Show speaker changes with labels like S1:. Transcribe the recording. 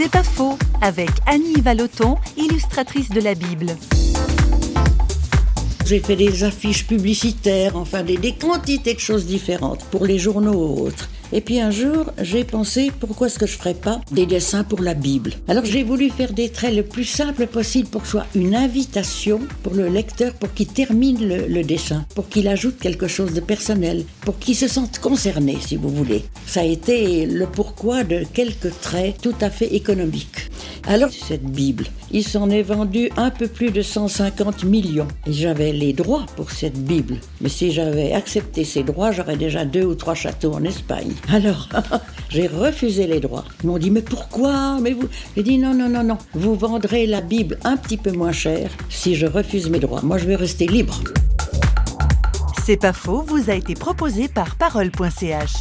S1: C'est pas faux, avec Annie Valoton, illustratrice de la Bible.
S2: J'ai fait des affiches publicitaires, enfin des, des quantités de choses différentes pour les journaux ou autres. Et puis un jour, j'ai pensé pourquoi est-ce que je ferais pas des dessins pour la Bible? Alors j'ai voulu faire des traits le plus simple possible pour que ce soit une invitation pour le lecteur pour qu'il termine le, le dessin, pour qu'il ajoute quelque chose de personnel, pour qu'il se sente concerné si vous voulez. Ça a été le pourquoi de quelques traits tout à fait économiques. Alors cette Bible, il s'en est vendu un peu plus de 150 millions. Et j'avais les droits pour cette Bible. Mais si j'avais accepté ces droits, j'aurais déjà deux ou trois châteaux en Espagne. Alors, j'ai refusé les droits. Ils m'ont dit, mais pourquoi? Mais vous J'ai dit, non, non, non, non. Vous vendrez la Bible un petit peu moins cher si je refuse mes droits. Moi, je vais rester libre.
S1: C'est pas faux, vous a été proposé par parole.ch.